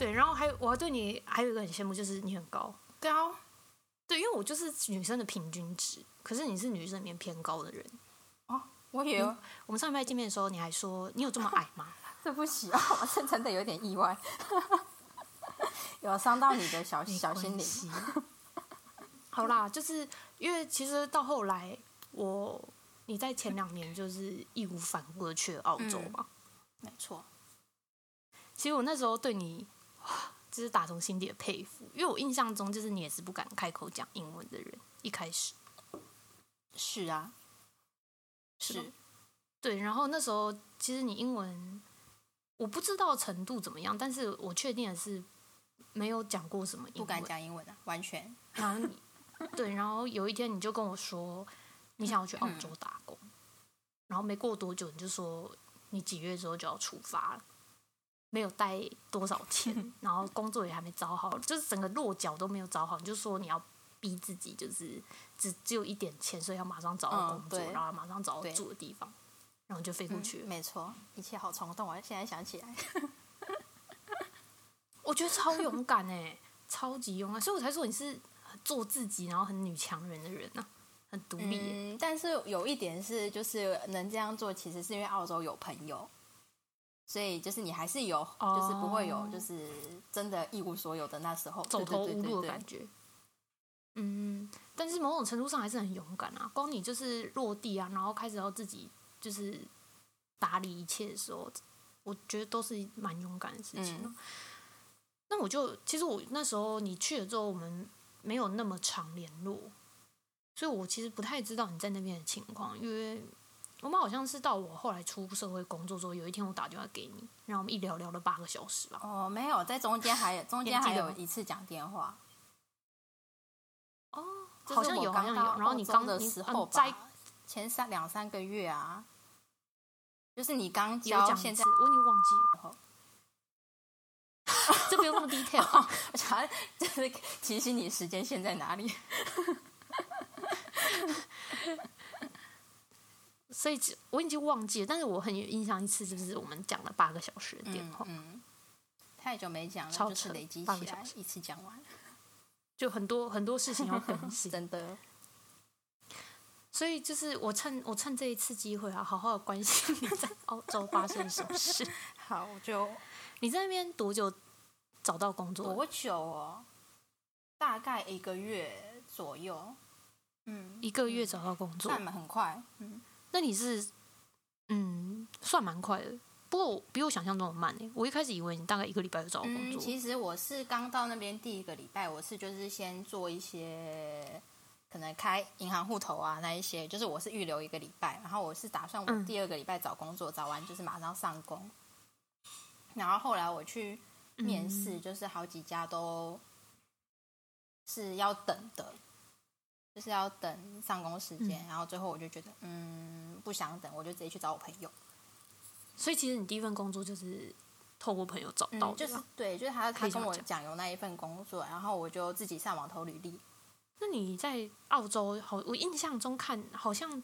对，然后还有我还对你还有一个很羡慕，就是你很高。高，对，因为我就是女生的平均值，可是你是女生里面偏高的人。哦，我也有，我们上礼拜见面的时候，你还说你有这么矮吗？对不起啊，我是真的有点意外，有伤到你的小 小心灵。好啦，就是因为其实到后来，我你在前两年就是义无反顾的去了澳洲嘛，没错。其实我那时候对你，就是打从心底的佩服，因为我印象中就是你也是不敢开口讲英文的人，一开始。是啊，是，对。然后那时候其实你英文我不知道程度怎么样，但是我确定的是没有讲过什么英文，不敢讲英文的，完全。然后你对，然后有一天你就跟我说你想要去澳洲打工，然后没过多久你就说你几月之后就要出发了。没有带多少钱，然后工作也还没找好，就是整个落脚都没有找好。你就说你要逼自己，就是只只有一点钱，所以要马上找到工作，然后马上找到住的地方，然后就飞过去。没错，一切好冲动我现在想起来，我觉得超勇敢哎，超级勇敢，所以我才说你是做自己，然后很女强人的人啊，很独立。嗯，但是有一点是，就是能这样做，其实是因为澳洲有朋友。所以就是你还是有，就是不会有，就是真的一无所有的那时候走投无路的感觉。嗯，但是某种程度上还是很勇敢啊！光你就是落地啊，然后开始要自己就是打理一切的时候，我觉得都是蛮勇敢的事情。那我就其实我那时候你去了之后，我们没有那么常联络，所以我其实不太知道你在那边的情况，因为。我们好像是到我后来出社会工作之后，有一天我打电话给你，然后我们一聊聊了八个小时吧。哦，没有，在中间还有中间 还有一次讲电话。哦，好像有，好像有。然后你刚的时候吧，前三两三个月啊，就是你刚交，现在我已经忘记了。这不用那么 detail，我想就是提醒你时间线在哪里。所以我已经忘记了，但是我很有印象一次，就是我们讲了八个小时的电话，嗯，太久没讲了，就是累积起来一次讲完，就很多很多事情要更新，真的。所以就是我趁我趁这一次机会啊，好好的关心你在澳洲发生什么事。好，就你在那边多久找到工作？多久哦？大概一个月左右。嗯，一个月找到工作，算很快。嗯。那你是，嗯，算蛮快的，不过比我想象中的慢诶。我一开始以为你大概一个礼拜就找到工作。其实我是刚到那边第一个礼拜，我是就是先做一些可能开银行户头啊那一些，就是我是预留一个礼拜，然后我是打算我第二个礼拜找工作，找完就是马上上工。然后后来我去面试，就是好几家都是要等的。就是要等上工时间，然后最后我就觉得，嗯，不想等，我就直接去找我朋友。所以其实你第一份工作就是透过朋友找到的，就是对，就是他他跟我讲有那一份工作，然后我就自己上网投履历。那你在澳洲，好，我印象中看好像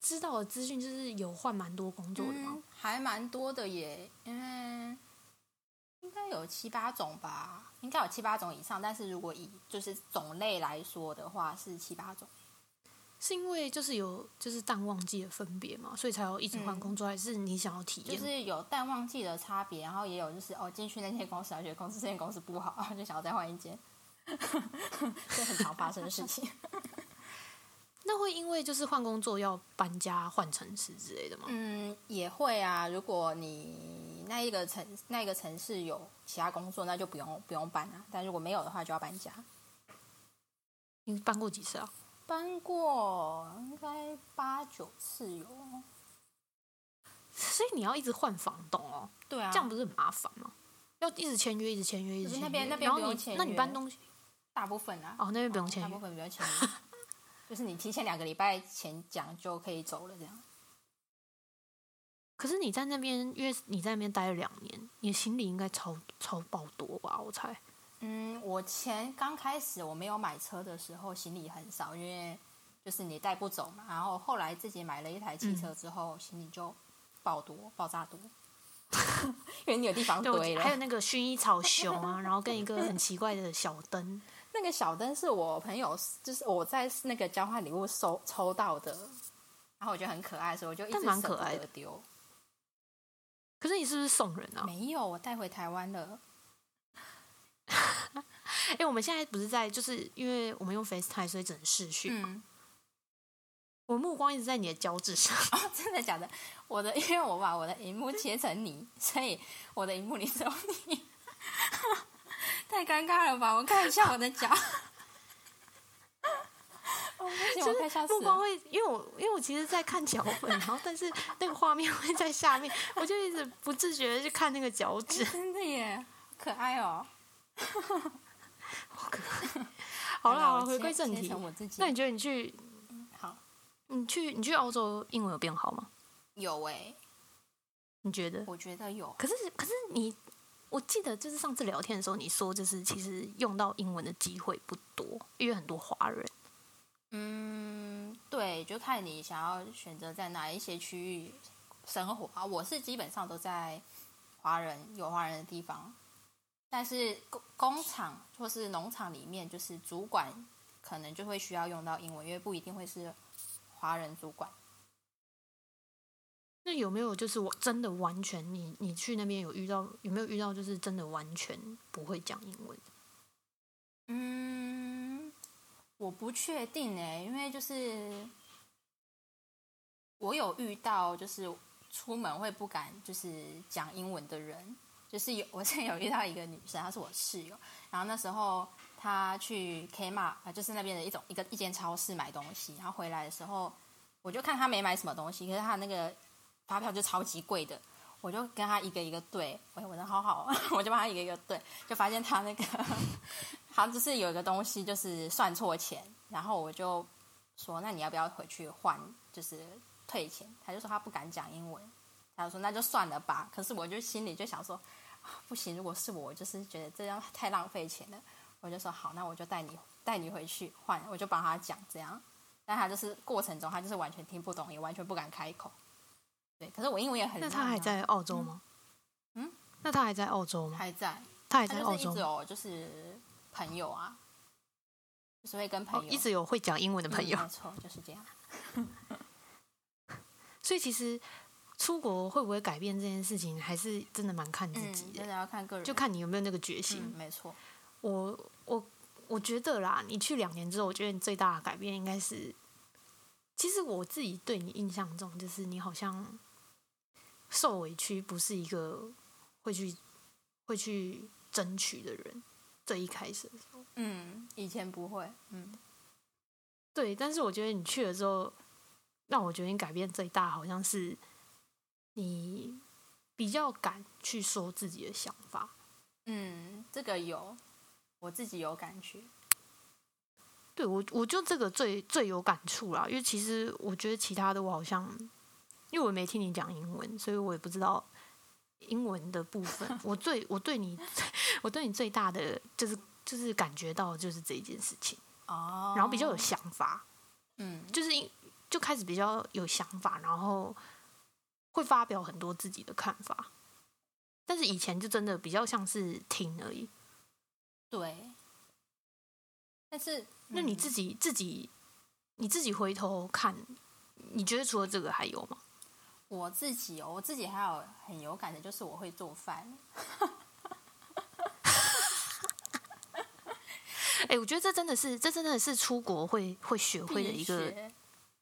知道的资讯就是有换蛮多工作的吗？还蛮多的耶，因为。应该有七八种吧，应该有七八种以上。但是如果以就是种类来说的话，是七八种。是因为就是有就是淡旺季的分别嘛，所以才要一直换工作，还是你想要体验？就是有淡旺季的差别，然后也有就是哦进去那间公司，而且公司这间公司不好，就想要再换一间，这很常发生的事情。那会因为就是换工作要搬家换城市之类的吗？嗯，也会啊。如果你那一个城那一个城市有其他工作，那就不用不用搬了。但如果没有的话，就要搬家。你搬过几次啊？搬过应该八九次有。所以你要一直换房东哦？对啊，这样不是很麻烦吗？要一直签约，一直签约，一直签约。那边那边不用签约。那你搬东西？大部分啊。哦，那边不用签约。大部分不用签约。就是你提前两个礼拜前讲就可以走了，这样。可是你在那边，因为你在那边待了两年，你行李应该超超爆多吧？我猜。嗯，我前刚开始我没有买车的时候，行李很少，因为就是你带不走嘛。然后后来自己买了一台汽车之后，行李就爆多，爆炸多。因为你有地方堆了。还有那个薰衣草熊啊，然后跟一个很奇怪的小灯。那个小灯是我朋友，就是我在那个交换礼物收抽到的，然后我觉得很可爱，所以我就一直舍不可爱的得丢。可是你是不是送人啊？没有，我带回台湾了。哎、我们现在不是在，就是因为我们用 FaceTime，所以只能视讯。嗯，我目光一直在你的脚趾上。哦，真的假的？我的，因为我把我的荧幕切成你，所以我的荧幕里只有你，太尴尬了吧？我看一下我的脚。目光会，因为我因为我其实，在看脚本，然后但是那个画面会在下面，我就一直不自觉的去看那个脚趾。真的耶，好可爱哦。好可爱好啦回切切归正题。那你觉得你去好你去你去澳洲英文有变好吗？有哎，你觉得？我觉得有。可是可是你，我记得就是上次聊天的时候，你说就是其实用到英文的机会不多，因为很多华人。嗯，对，就看你想要选择在哪一些区域生活啊。我是基本上都在华人有华人的地方，但是工工厂或是农场里面，就是主管可能就会需要用到英文，因为不一定会是华人主管。那有没有就是我真的完全你你去那边有遇到有没有遇到就是真的完全不会讲英文？嗯，我不确定哎，因为就是我有遇到，就是出门会不敢就是讲英文的人，就是有我之前有遇到一个女生，她是我室友，然后那时候她去 Kmart 啊，就是那边的一种一个一间超市买东西，然后回来的时候，我就看她没买什么东西，可是她那个发票就超级贵的。我就跟他一个一个对，我我人好好，我就帮他一个一个对，就发现他那个好像就是有一个东西就是算错钱，然后我就说那你要不要回去换，就是退钱？他就说他不敢讲英文，他就说那就算了吧。可是我就心里就想说，不行，如果是，我就是觉得这样太浪费钱了。我就说好，那我就带你带你回去换，我就帮他讲这样。但他就是过程中，他就是完全听不懂，也完全不敢开口。对，可是我英文也很烂、啊。那他还在澳洲吗？嗯，那他还在澳洲吗？还在，他还在澳洲就是一直有就是朋友啊，就是会跟朋友、哦一直有会讲英文的朋友，嗯没错，就是这样。所以其实出国会不会改变这件事情，还是真的蛮看自己嗯，的，真的要看个人，就看你有没有那个决心。嗯，没错。我我我觉得啦，你去两年之后，我觉得你最大的改变应该是，其实我自己对你印象中，就是你好像受委屈，不是一个会去会去争取的人。最一开始的时候，嗯，以前不会，嗯对，但是我觉得你去了之后，让我觉得你改变最大，好像是你比较敢去说自己的想法。嗯，这个有，我自己有感觉。对我，我就这个最最有感触啦，因为其实我觉得其他的我好像，因为我没听你讲英文，所以我也不知道英文的部分。我最我对你，我对你最大的就是就是感觉到就是这一件事情，哦，然后比较有想法，嗯就是因就开始比较有想法，然后会发表很多自己的看法。但是以前就真的比较像是听而已。对。但是，那你嗯自己自己你自己回头看，你觉得除了这个还有吗？我自己哦，我自己还有很有感的，就是我会做饭。哎、我觉得这真的是，这真的是出国会会学会的一个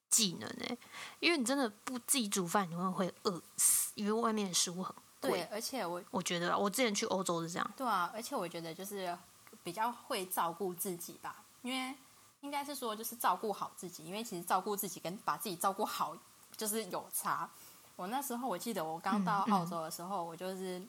技能哎、因为你真的不自己煮饭，你会会饿死，因为外面的食物很对，贵。而且我我觉得啊我之前去欧洲是这样，对啊，而且我觉得就是比较会照顾自己吧，因为应该是说就是照顾好自己，因为其实照顾自己跟把自己照顾好就是有差。我那时候我记得我刚到澳洲的时候，我就是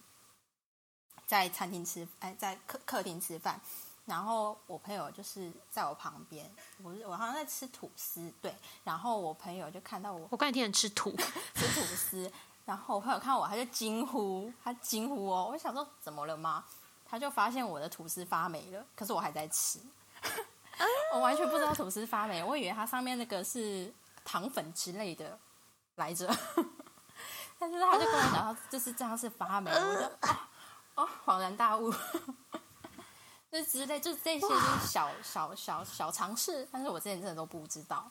在餐厅吃，哎，在客客厅吃饭，然后我朋友就是在我旁边，我我好像在吃吐司，对，然后我朋友就看到我我刚才听人吃土，吃吐司，然后我朋友看我，他就惊呼，他惊呼哦，我想说怎么了吗？他就发现我的吐司发霉了，可是我还在吃，我完全不知道吐司发霉，我以为它上面那个是糖粉之类的来着，但是他就跟我讲到，就是这样是发霉，我就哦哦恍然大悟，那之类，就这些就是小小小小尝试，但是我之前真的都不知道。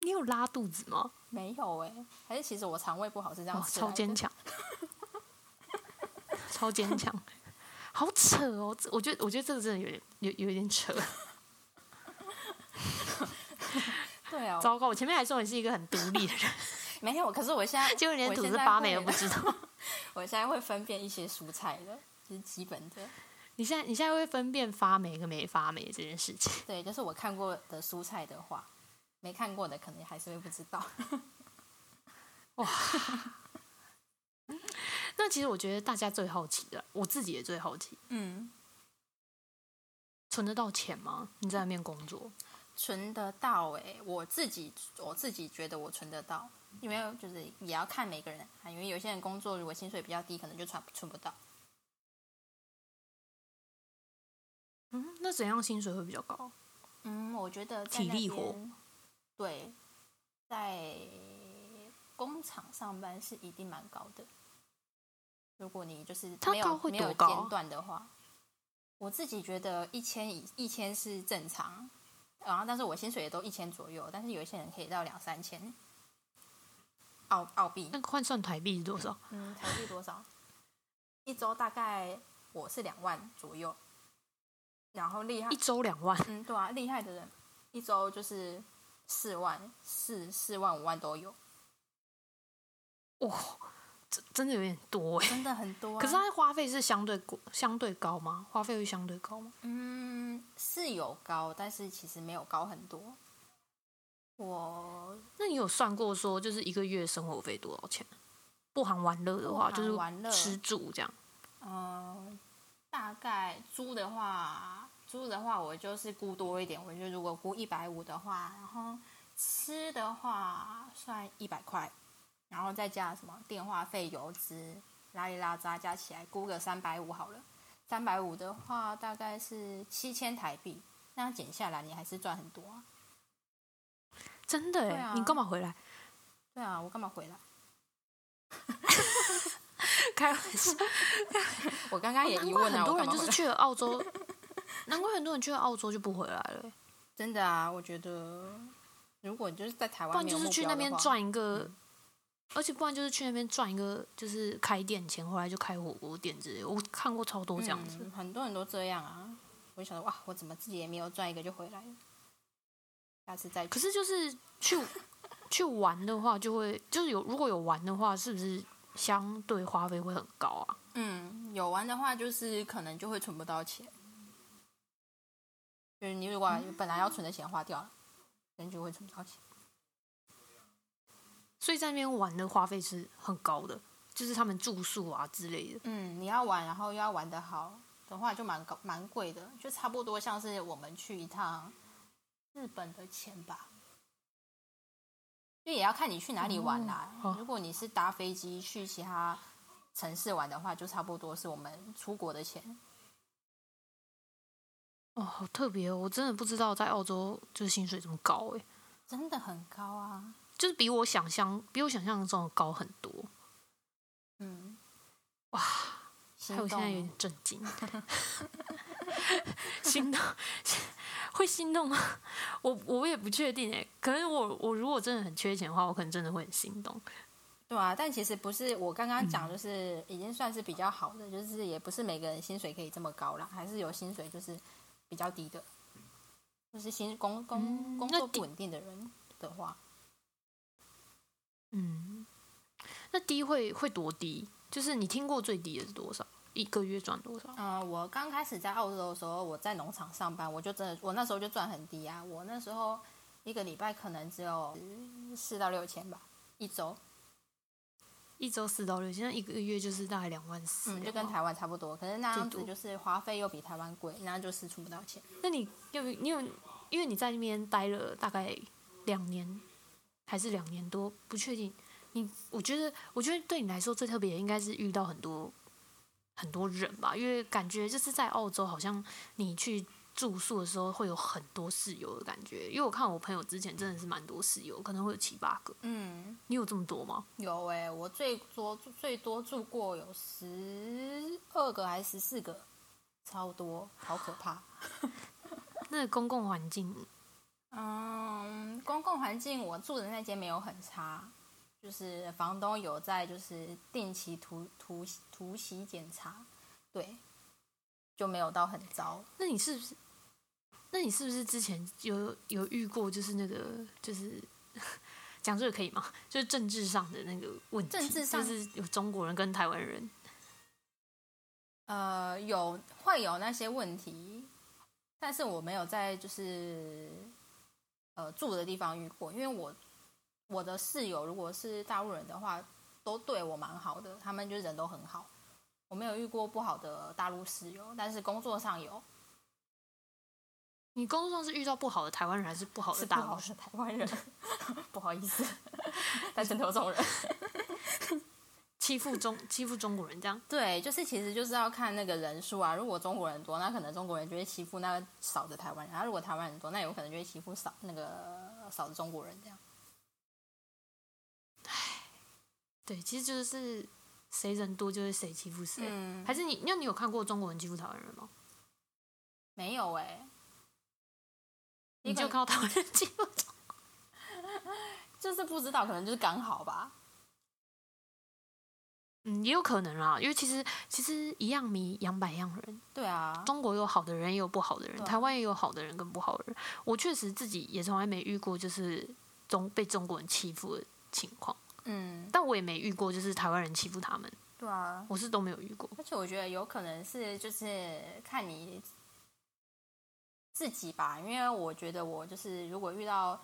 你有拉肚子吗？没有哎、还是其实我肠胃不好是这样哦，吃来的超坚强，超坚强，好扯哦！这我觉得，我觉得这个真的有点有有一点扯。对啊，糟糕，我前面还说你是一个很独立的人，没有，可是我现在 结果连吐我现在司发霉都不知道。我现在会分辨一些蔬菜的，就是基本的。你现在你现在会分辨发霉跟没发霉这件事情。对，就是我看过的蔬菜的话，没看过的可能还是会不知道。哇那其实我觉得大家最好奇的，我自己也最好奇，嗯，存得到钱吗？你在外面工作，存得到哎、我自己我自己觉得我存得到，因为就是也要看每个人，啊因为有些人工作如果薪水比较低，可能就存存不到。嗯，那怎样薪水会比较高？嗯，我觉得体力活，对，在工厂上班是一定蛮高的。如果你就是没有没有间断的话，我自己觉得一千以一千是正常，然后但是我薪水也都一千左右，但是有一些人可以到两三千澳澳币。那换算台币是多少？嗯，台币多少？一周大概我是两万左右，然后厉害一周两万，嗯，对啊，厉害的人一周就是四万、四四万、五万都有，哇、这真的有点多哎。真的很多、啊。可是它花费是相对高相对高吗？花费会相对高吗？嗯，是有高，但是其实没有高很多。我那你有算过说，就是一个月生活费多少钱？不含玩乐的话，就是玩乐吃住这样。嗯，大概租的话，租的话我就是估多一点，我就如果估一百五的话，然后吃的话算一百块，然后再加什么电话费、油资、拉里拉扎加起来估个三百五好了。三百五的话大概是七千台币，那样减下来你还是赚很多啊。真的哎、啊你干嘛回来？对啊，我干嘛回来？开玩笑，我刚刚也难疑问啊，很多人就是去了澳洲，难怪很多人去了澳洲就不回来了欸、真的啊，我觉得如果你就是在台不然就是去那边赚一个，而且不然就是去那边赚一个，就是开店钱，回来就开火锅店之类。我看过超多这样子，嗯，很多人都这样啊。我就想说，哇，我怎么自己也没有赚一个就回来了？下次再。可是就是去 去玩的话，就会就是有如果有玩的话，是不是相对花费会很高啊？嗯，有玩的话，就是可能就会存不到钱。就是你如果嗯本来要存的钱花掉了，可能就会存不到钱。所以在那边玩的花费是很高的，就是他们住宿啊之类的。嗯，你要玩，然后又要玩得好的话，就蛮高蛮贵的，就差不多像是我们去一趟日本的钱吧。就也要看你去哪里玩啦。如果你是搭飞机去其他城市玩的话，就差不多是我们出国的钱。哦，好特别哦！我真的不知道在澳洲就是薪水这么高诶，真的很高啊。就是比我想象比我想象中的高很多。嗯，哇，心害我现在有点震惊，心动，会心动吗？我我也不确定诶，可是我我如果真的很缺钱的话，我可能真的会很心动。对啊，但其实不是我刚刚嗯讲，就是已经算是比较好的，就是也不是每个人薪水可以这么高啦，还是有薪水就是比较低的，就是薪工工、工作不稳定的人的话，嗯，那低会会多低？就是你听过最低的是多少？一个月赚多少？嗯、我刚开始在澳洲的时候，我在农场上班，我就真的，我那时候就赚很低啊，我那时候一个礼拜可能只有四到六千吧，一周，一周四到六，现在一个月就是大概两万四、嗯，就跟台湾差不多，可是那样子就是花费又比台湾贵，那就是出不到钱。那你有你有，因为你在那边待了大概两年，还是两年多，不确定。你我觉得，我觉得对你来说最特别的应该是遇到很多很多人吧，因为感觉就是在澳洲，好像你去住宿的时候会有很多室友的感觉，因为我看我朋友之前真的是蛮多室友，可能会有七八个。嗯，你有这么多吗？有哎、我最多最多住过有十二个还是十四个，超多，好可怕。那公共环境，嗯，公共环境我住的那间没有很差，就是房东有在就是定期突突突袭检查，对，就没有到很糟。那你是不是？那你是不是之前有有遇过，就是那个就是 讲这个可以吗？就是政治上的那个问题，政治上就是有中国人跟台湾人，呃，有会有那些问题，但是我没有在就是呃住的地方遇过，因为我我的室友如果是大陆人的话，都对我蛮好的，他们就人都很好，我没有遇过不好的大陆室友，但是工作上有你工作上是遇到不好的台湾人，还是不好的大陆？是不好的台湾人，不好意思，但真的有这种人。欺负中欺负中国人这样？对，就是其实就是要看那个人数啊。如果中国人多，那可能中国人就会欺负那个少的台湾人；然后如果台湾人多，那有可能就会欺负少那个少的中国人这样。对，其实就是谁人多就是谁欺负谁。嗯，还是你，那你有看过中国人欺负台湾人吗？没有哎、你就看到台湾人欺负中 就是不知道，可能就是刚好吧。嗯，也有可能啦，因为其实其实一样米养百样人，对啊，中国有好的人，也有不好的人，啊台湾也有好的人跟不好的人。我确实自己也从来没遇过就是中被中国人欺负的情况，嗯，但我也没遇过就是台湾人欺负他们，对啊。我是都没有遇过。而且我觉得有可能是就是看你自己吧，因为我觉得我就是如果遇到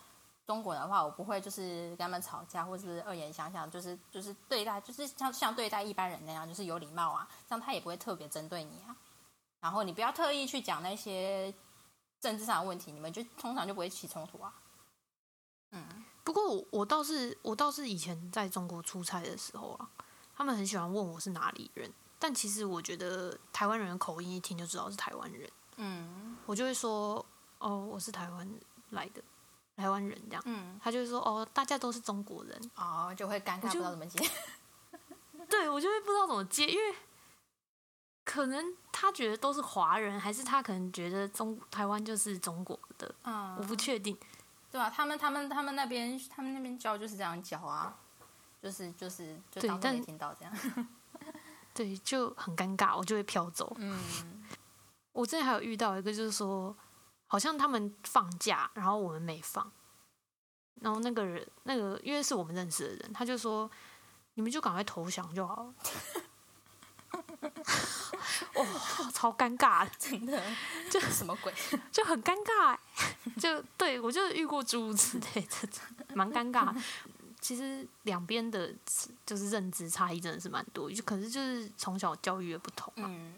中国人的话，我不会就是跟他们吵架，或是恶言相向，就是就是对待就是像像对待一般人那样，就是有礼貌啊，这样他也不会特别针对你啊。然后你不要特意去讲那些政治上的问题，你们就通常就不会起冲突啊。嗯，不过我我倒是我倒是以前在中国出差的时候啊，他们很喜欢问我是哪里人，但其实我觉得台湾人的口音一听就知道是台湾人，嗯我就会说哦我是台湾来的台湾人这样，嗯，他就会说哦大家都是中国人，哦，就会尴尬，不知道怎么接。对我就会不知道怎么接，因为可能他觉得都是华人，还是他可能觉得中台湾就是中国的，嗯，我不确定。对啊，他们他们他们那边他们那边教就是这样教啊，就是就是就当做没听到这样。对，就很尴尬，我就会飘走。嗯我之前还有遇到一个，就是说，好像他们放假，然后我们没放，然后那个人，那个因为是我们认识的人，他就说，你们就赶快投降就好了。哇、超尴尬的，真的就什么鬼？就很尴尬欸，就对我就遇过诸如此类的，蛮尴尬。其实两边的，就是认知差异真的是蛮多，就可是就是从小教育的不同嘛。嗯，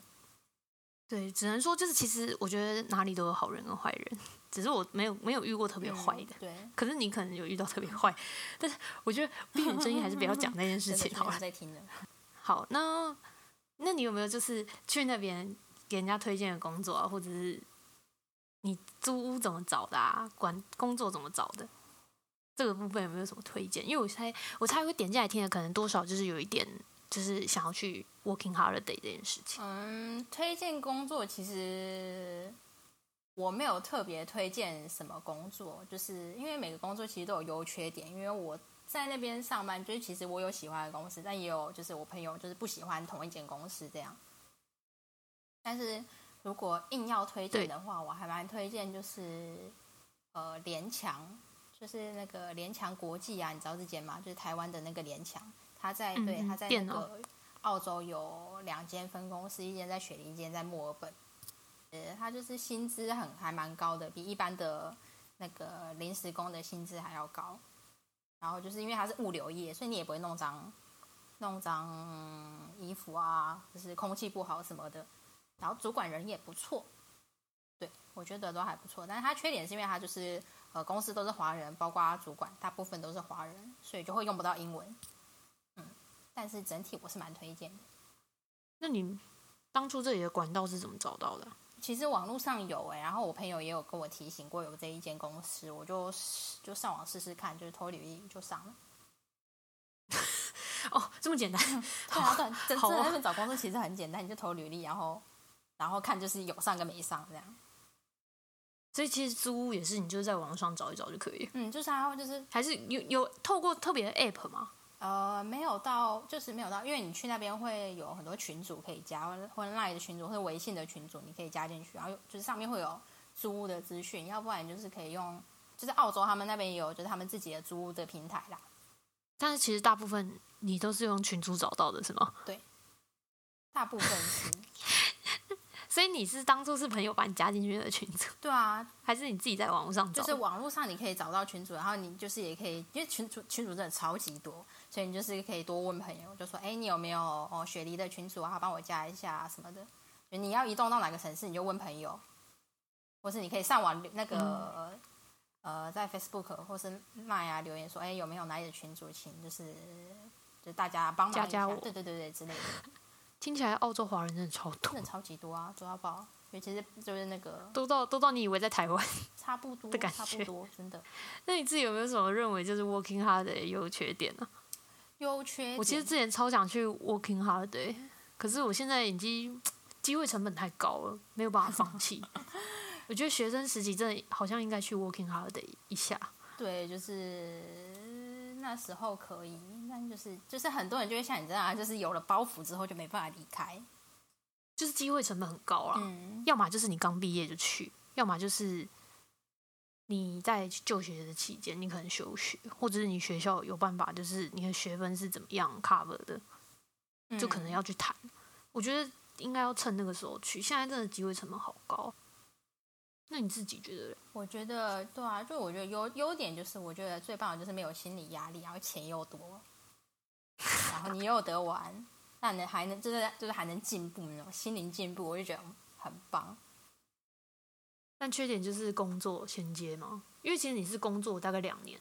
对，只能说就是其实我觉得哪里都有好人跟坏人，只是我没有没有遇过特别坏的。嗯对，可是你可能有遇到特别坏，但是我觉得避免争议还是不要讲那件事 情好了。在听的。好，那那你有没有就是去那边给人家推荐的工作啊，或者是你租屋怎么找的啊，管工作怎么找的？这个部分有没有什么推荐？因为我猜我猜会点进来听的，可能多少就是有一点就是想要去 working holiday 这件事情。嗯，推荐工作其实我没有特别推荐什么工作，就是因为每个工作其实都有优缺点。因为我在那边上班，就是其实我有喜欢的公司，但也有就是我朋友就是不喜欢同一间公司这样。但是如果硬要推荐的话，我还蛮推荐就是呃联强，就是那个联强国际啊，你知道这间吗？就是台湾的那个联强，他在对嗯他在那个澳洲有两间分公司，一间在雪梨，一间在墨尔本。呃，他就是薪资很还蛮高的，比一般的那个临时工的薪资还要高。然后就是因为他是物流业，所以你也不会弄脏弄脏衣服啊，就是空气不好什么的。然后主管人也不错，对我觉得都还不错。但是他缺点是因为他就是呃公司都是华人，包括主管大部分都是华人，所以就会用不到英文。嗯，但是整体我是蛮推荐的。那你当初这里的管道是怎么找到的啊？其实网络上有哎、然后我朋友也有跟我提醒过有这一间公司，我就就上网试试看，就是投履历就上了。哦，这么简单，对啊，对，真好啊真的那边找工作其实很简单，你就投履历，然后然后看就是有上跟没上这样。所以其实租屋也是你就是在网上找一找就可以，嗯，就是还会就是还是有有透过特别的 app 吗？呃没有到，就是没有到，因为你去那边会有很多群组可以加，或者或者 Line 的群组或者微信的群组，你可以加进去，然后就是上面会有租屋的资讯，要不然就是可以用，就是澳洲他们那边也有就是他们自己的租屋的平台啦。但是其实大部分你都是用群组找到的，是吗？对大部分是，所以你是当初是朋友把你加进去的群组，对啊，还是你自己在网络上找？就是网络上你可以找到群主，然后你就是也可以，因为群主群主真的超级多，所以你就是可以多问朋友，就说，哎，你有没有哦雪梨的群主啊，帮我加一下、什么的。就你要移动到哪个城市，你就问朋友，或是你可以上网那个、呃，在 Facebook 或是 Line 啊留言说，哎，有没有哪里的群主，请就是就大家帮忙一下加加我。对对对对之类的，听起来澳洲华人真的超多真，的超级多啊，多到爆。尤其是就是那个多到多到你以为在台湾。差不多的感差不觉多，真的那你自己有没有什么认为就是 working hard 的优缺点呢、优缺点。我其实之前超想去 working hard 的，可是我现在已经 机会成本太高了，没有办法放弃。我觉得学生时期真的好像应该去 working hard 的一下。对，就是那时候可以，但就是就是很多人就会像你这样啊，就是有了包袱之后就没办法离开。就是机会成本很高啊，嗯，要么就是你刚毕业就去，要么就是你在就学的期间你可能休学，或者是你学校有办法，就是你的学分是怎么样 cover 的，就可能嗯要去谈。我觉得应该要趁那个时候去，现在真的机会成本好高。那你自己觉得？我觉得对啊，就我觉得优优点就是，我觉得最棒的就是没有心理压力，然后钱又多，然后你又得玩，那你还能就是就是还能进步那种心灵进步，我就觉得很棒。但缺点就是工作衔接嘛，因为其实你是工作大概两年，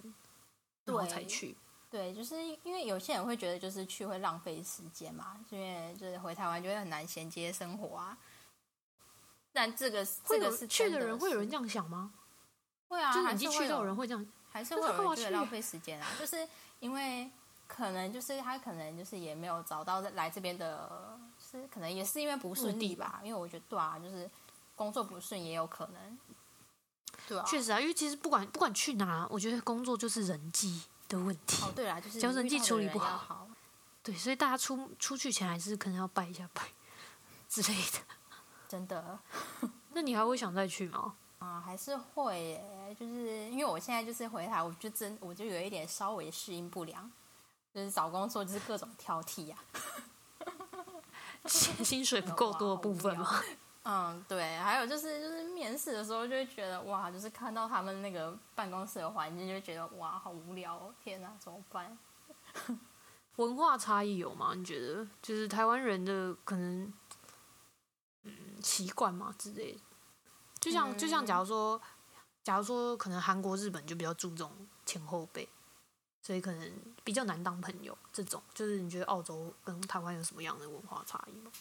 然后对才去。对，就是因为有些人会觉得就是去会浪费时间嘛，因为就是回台湾就会很难衔接生活啊。但这个会有这个是去的人会有人这样想吗？会啊，就是你一去还是会有到人会这样，还是那会觉得浪费时间啊，就是因为可能就是他可能就是也没有找到来这边的，是可能也是因为不顺利吧，因为我觉得对啊，就是工作不顺也有可能，对啊，确实啊，因为其实不管不管去哪，我觉得工作就是人际的问题。哦对啦，就是只要人际处理不好，对，所以大家出出去前还是可能要拜一下拜 之类的。真的。那你还会想再去吗？啊、还是会耶，就是因为我现在就是回来，我就真我就有一点稍微适应不良，就是找工作就是各种挑剔呀、薪 薪水不够多的部分吗？嗯，对，还有就是就是面试的时候就会觉得哇，就是看到他们那个办公室的环境，就会觉得哇，好无聊哦，天哪，怎么办？文化差异有吗？你觉得就是台湾人的可能，嗯，习惯嘛之类的。就像、就像假如说，假如说可能韩国、日本就比较注重前后辈，所以可能比较难当朋友。这种就是你觉得澳洲跟台湾有什么样的文化差异吗？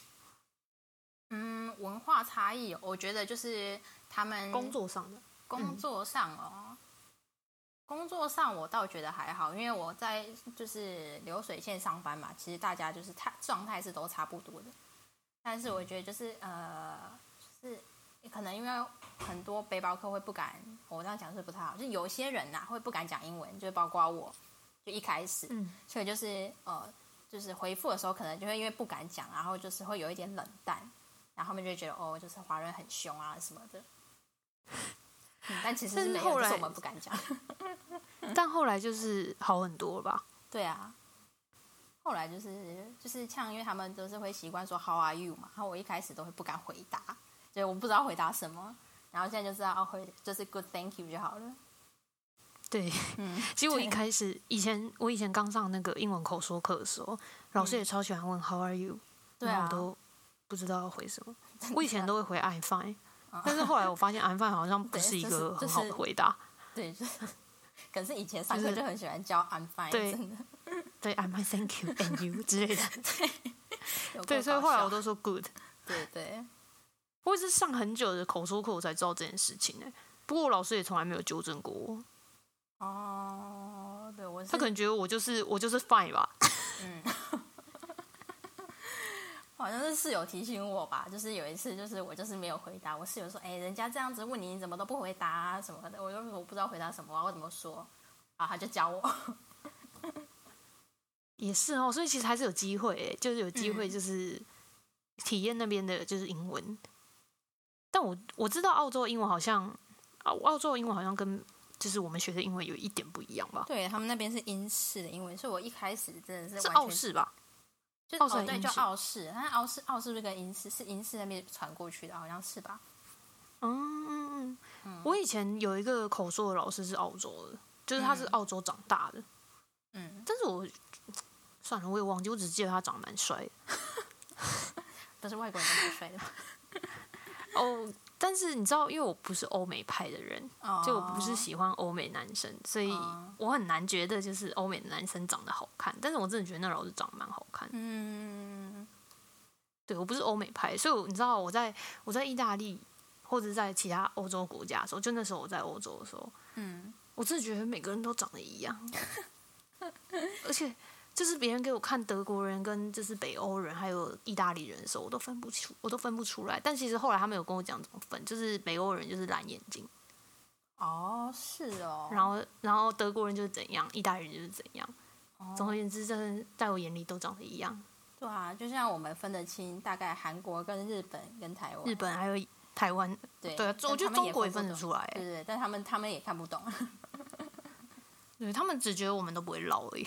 嗯，文化差异，我觉得就是他们工作上的，工作上哦，工作上我倒觉得还好，因为我在就是流水线上班嘛，其实大家就是态状态是都差不多的。但是我觉得就是呃，就是可能因为很多背包客会不敢，我这样讲是不太好，就有些人呐、会不敢讲英文，就是包括我，就一开始，嗯，所以就是呃，就是回复的时候可能就会因为不敢讲，然后就是会有一点冷淡，然后他们就会觉得哦，就是华人很凶啊什么的。嗯，但其实但是没有，是后来就是我们不敢讲。但后来就是好很多了吧？对啊，后来就是就是像因为他们都是会习惯说 How are you 嘛，然后我一开始都会不敢回答，所以我不知道回答什么，然后现在就知道哦回就是 Good Thank you 就好了。对，嗯，其实我一对开始以前我以前刚上那个英文口说课的时候，老师也超喜欢问 How are you，、对啊然后我，都不知道要回什么。我以前都会回 I'm fine，啊但是后来我发现 I'm fine 好像不是一就是个很好的回答。对，就是，可是以前上就是课就很喜欢教 I'm fine，对真的，对，I'm fine, thank you and you 之类的。对。对，所以后来我都说 good。对对，我也是上很久的口说课我才知道这件事情呢、不过我老师也从来没有纠正过我，哦，对我他可能觉得我就是我就是 fine 吧。嗯。好像是室友提醒我吧，就是有一次，就是我就是没有回答，我室友说，哎，人家这样子问你，你怎么都不回答啊什么的，我就我不知道回答什么啊，我怎么说，啊，他就教我，也是哦，所以其实还是有机会诶，就是有机会就是体验那边的就是英文。但我我知道澳洲英文好像，澳澳洲英文好像跟就是我们学的英文有一点不一样吧？对他们那边是英式的英文，所以我一开始真的是是澳式吧？就对，就澳式但是澳式澳式是不是跟英式是英式那边传过去的，好像是吧？嗯嗯嗯。我以前有一个口说的老师是澳洲的，就是他是嗯澳洲长大的，嗯，但是我算了，我也忘记，我只记得他长得蛮帅的。但是外国人都蛮帅的，哦，但是你知道，因为我不是欧美派的人，哦就我不是喜欢欧美男生，所以哦我很难觉得就是欧美的男生长得好看。但是我真的觉得那老师长得蛮好看。嗯，对我不是欧美派，所以我你知道我在我在意大利或者在其他欧洲国家的时候，就那时候我在欧洲的时候，嗯，我真的觉得每个人都长得一样，而且就是别人给我看德国人跟就是北欧人还有意大利人的时候，我都分不出，我都分不出来。但其实后来他们有跟我讲怎么分，就是北欧人就是蓝眼睛，哦，是哦，然后然后德国人就是怎样，意大利人就是怎样。哦总而言之，就是在我眼里都长得一样。对啊，就像我们分得清大概韩国跟日本跟台湾，日本还有台湾，对对啊，但我觉得们中国也分得出来。对对，但他们他们也看不懂，对他们只觉得我们都不会老而已。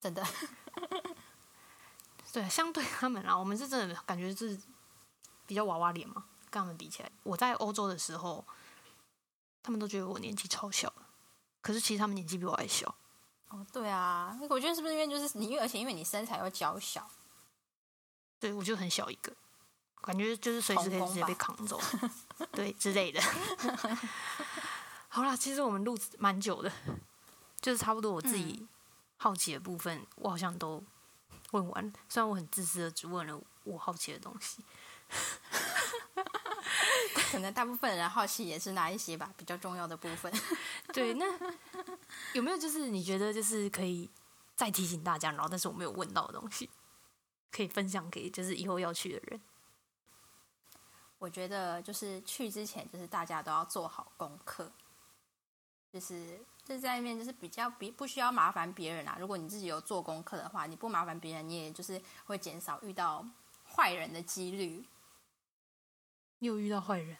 真的，对，相对他们啊，我们是真的感觉是比较娃娃脸嘛，跟他们比起来。我在欧洲的时候，他们都觉得我年纪超小，可是其实他们年纪比我还小。哦，对啊，我觉得是不是因为就是你，因为而且因为你身材又娇小，对我就很小一个，感觉就是随时可以直接被扛走，对之类的。好啦，其实我们录蛮久的，就是差不多我自己好奇的部分，我好像都问完了。虽然我很自私的只问了我好奇的东西。可能大部分人好奇也是那一些吧，比较重要的部分。对，那有没有就是你觉得就是可以再提醒大家，然后但是我没有问到的东西，可以分享给就是以后要去的人？我觉得就是去之前，就是大家都要做好功课，就是就是在那边就是比较比不需要麻烦别人啊。如果你自己有做功课的话，你不麻烦别人，你也就是会减少遇到坏人的几率。你有遇到坏人？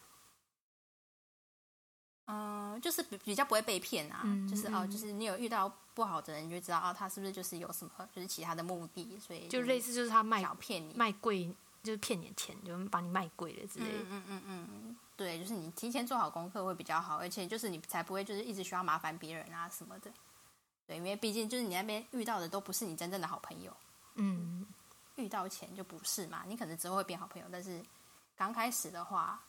嗯，就是比比较不会被骗啊，嗯就是哦，嗯就是你有遇到不好的人，你就知道哦，他是不是就是有什么就是其他的目的，所以就类似就是他卖想骗你，卖贵，就是骗你的钱，就把你卖贵了之类的。嗯嗯嗯嗯嗯，对，就是你提前做好功课会比较好，而且就是你才不会就是一直需要麻烦别人啊什么的。对，因为毕竟就是你那边遇到的都不是你真正的好朋友，嗯，遇到钱就不是嘛，你可能之后会变好朋友，但是刚开始的话，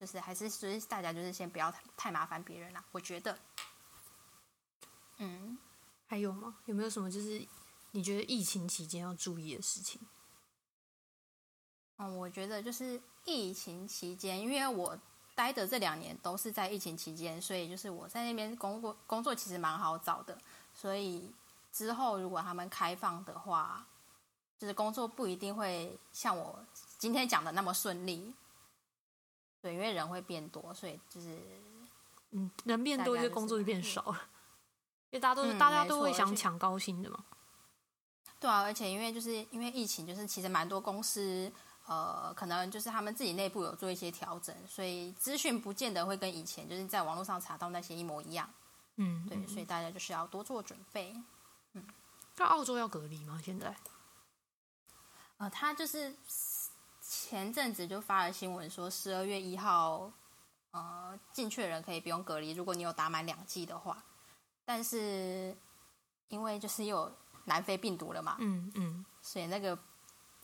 就是还是就是大家就是先不要太太麻烦别人啦，我觉得。嗯，还有吗？有没有什么就是你觉得疫情期间要注意的事情？嗯，我觉得就是疫情期间，因为我待的这两年都是在疫情期间，所以就是我在那边工作工作其实蛮好找的，所以之后如果他们开放的话，就是工作不一定会像我今天讲的那么顺利。对，因为人会变多，所以就是嗯，人变多，就工作就变少了，因为大家都是、嗯大家都会想抢高薪的嘛。对啊，而且因为就是因为疫情，就是其实蛮多公司呃，可能就是他们自己内部有做一些调整，所以资讯不见得会跟以前就是在网络上查到那些一模一样。嗯，对，嗯所以大家就是要多做准备。嗯那澳洲要隔离吗？现在？呃，他就是前阵子就发了新闻说，十二月一号，呃，进去的人可以不用隔离，如果你有打满两剂的话。但是因为就是有南非病毒了嘛，嗯嗯，所以那个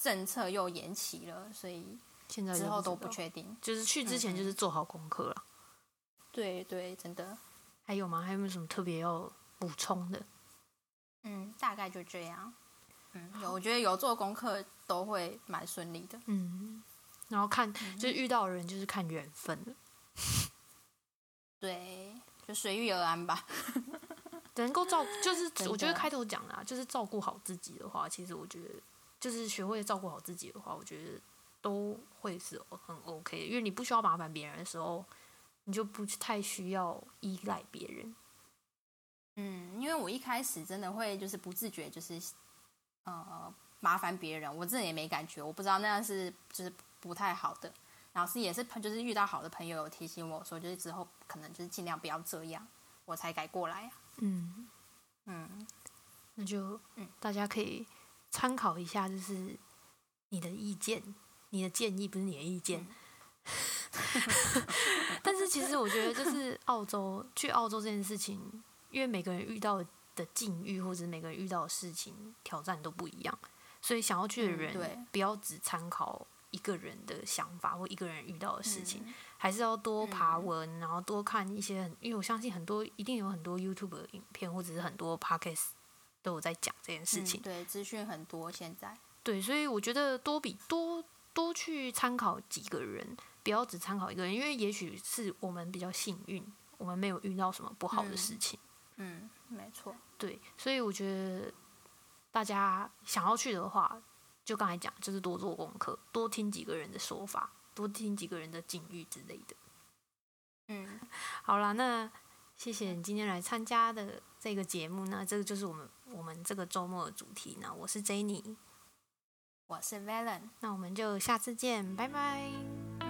政策又延期了，所以现在之后都不确定。就是去之前就是做好功课了。对对，真的，还有吗？还有没有什么特别要补充的？嗯，大概就这样。嗯，有，我觉得有做功课都会蛮顺利的。嗯，然后看就是遇到的人就是看缘分了。对，就随遇而安吧。能够照就是我觉得开头讲的、啊，就是照顾好自己的话，其实我觉得就是学会照顾好自己的话，我觉得都会是很 OK 的，因为你不需要麻烦别人的时候，你就不太需要依赖别人。嗯，因为我一开始真的会就是不自觉就是呃麻烦别人，我自己也没感觉，我不知道那样是就是不太好的。老师也是就是遇到好的朋友有提醒我说，就是之后可能就是尽量不要这样，我才改过来啊。嗯，嗯，那就嗯大家可以参考一下，就是你的意见，你的建议不是你的意见。但是其实我觉得，就是澳洲去澳洲这件事情，因为每个人遇到的境遇或者每个人遇到的事情挑战都不一样，所以想要去的人不要只参考一个人的想法或一个人遇到的事情，嗯还是要多爬嗯文，然后多看一些很，因为我相信很多一定有很多 YouTube 的影片或者是很多 Podcast 都有在讲这件事情。嗯对，资讯很多现在。对，所以我觉得多比多多去参考几个人，不要只参考一个人，因为也许是我们比较幸运，我们没有遇到什么不好的嗯事情。嗯，没错。对，所以我觉得大家想要去的话，就刚才讲，就是多做功课，多听几个人的说法，多听几个人的境遇之类的。嗯，好啦，那谢谢你今天来参加的这个节目那这个就是我们我们这个周末的主题呢。我是 Jenny，我是 Valen。那我们就下次见，拜拜。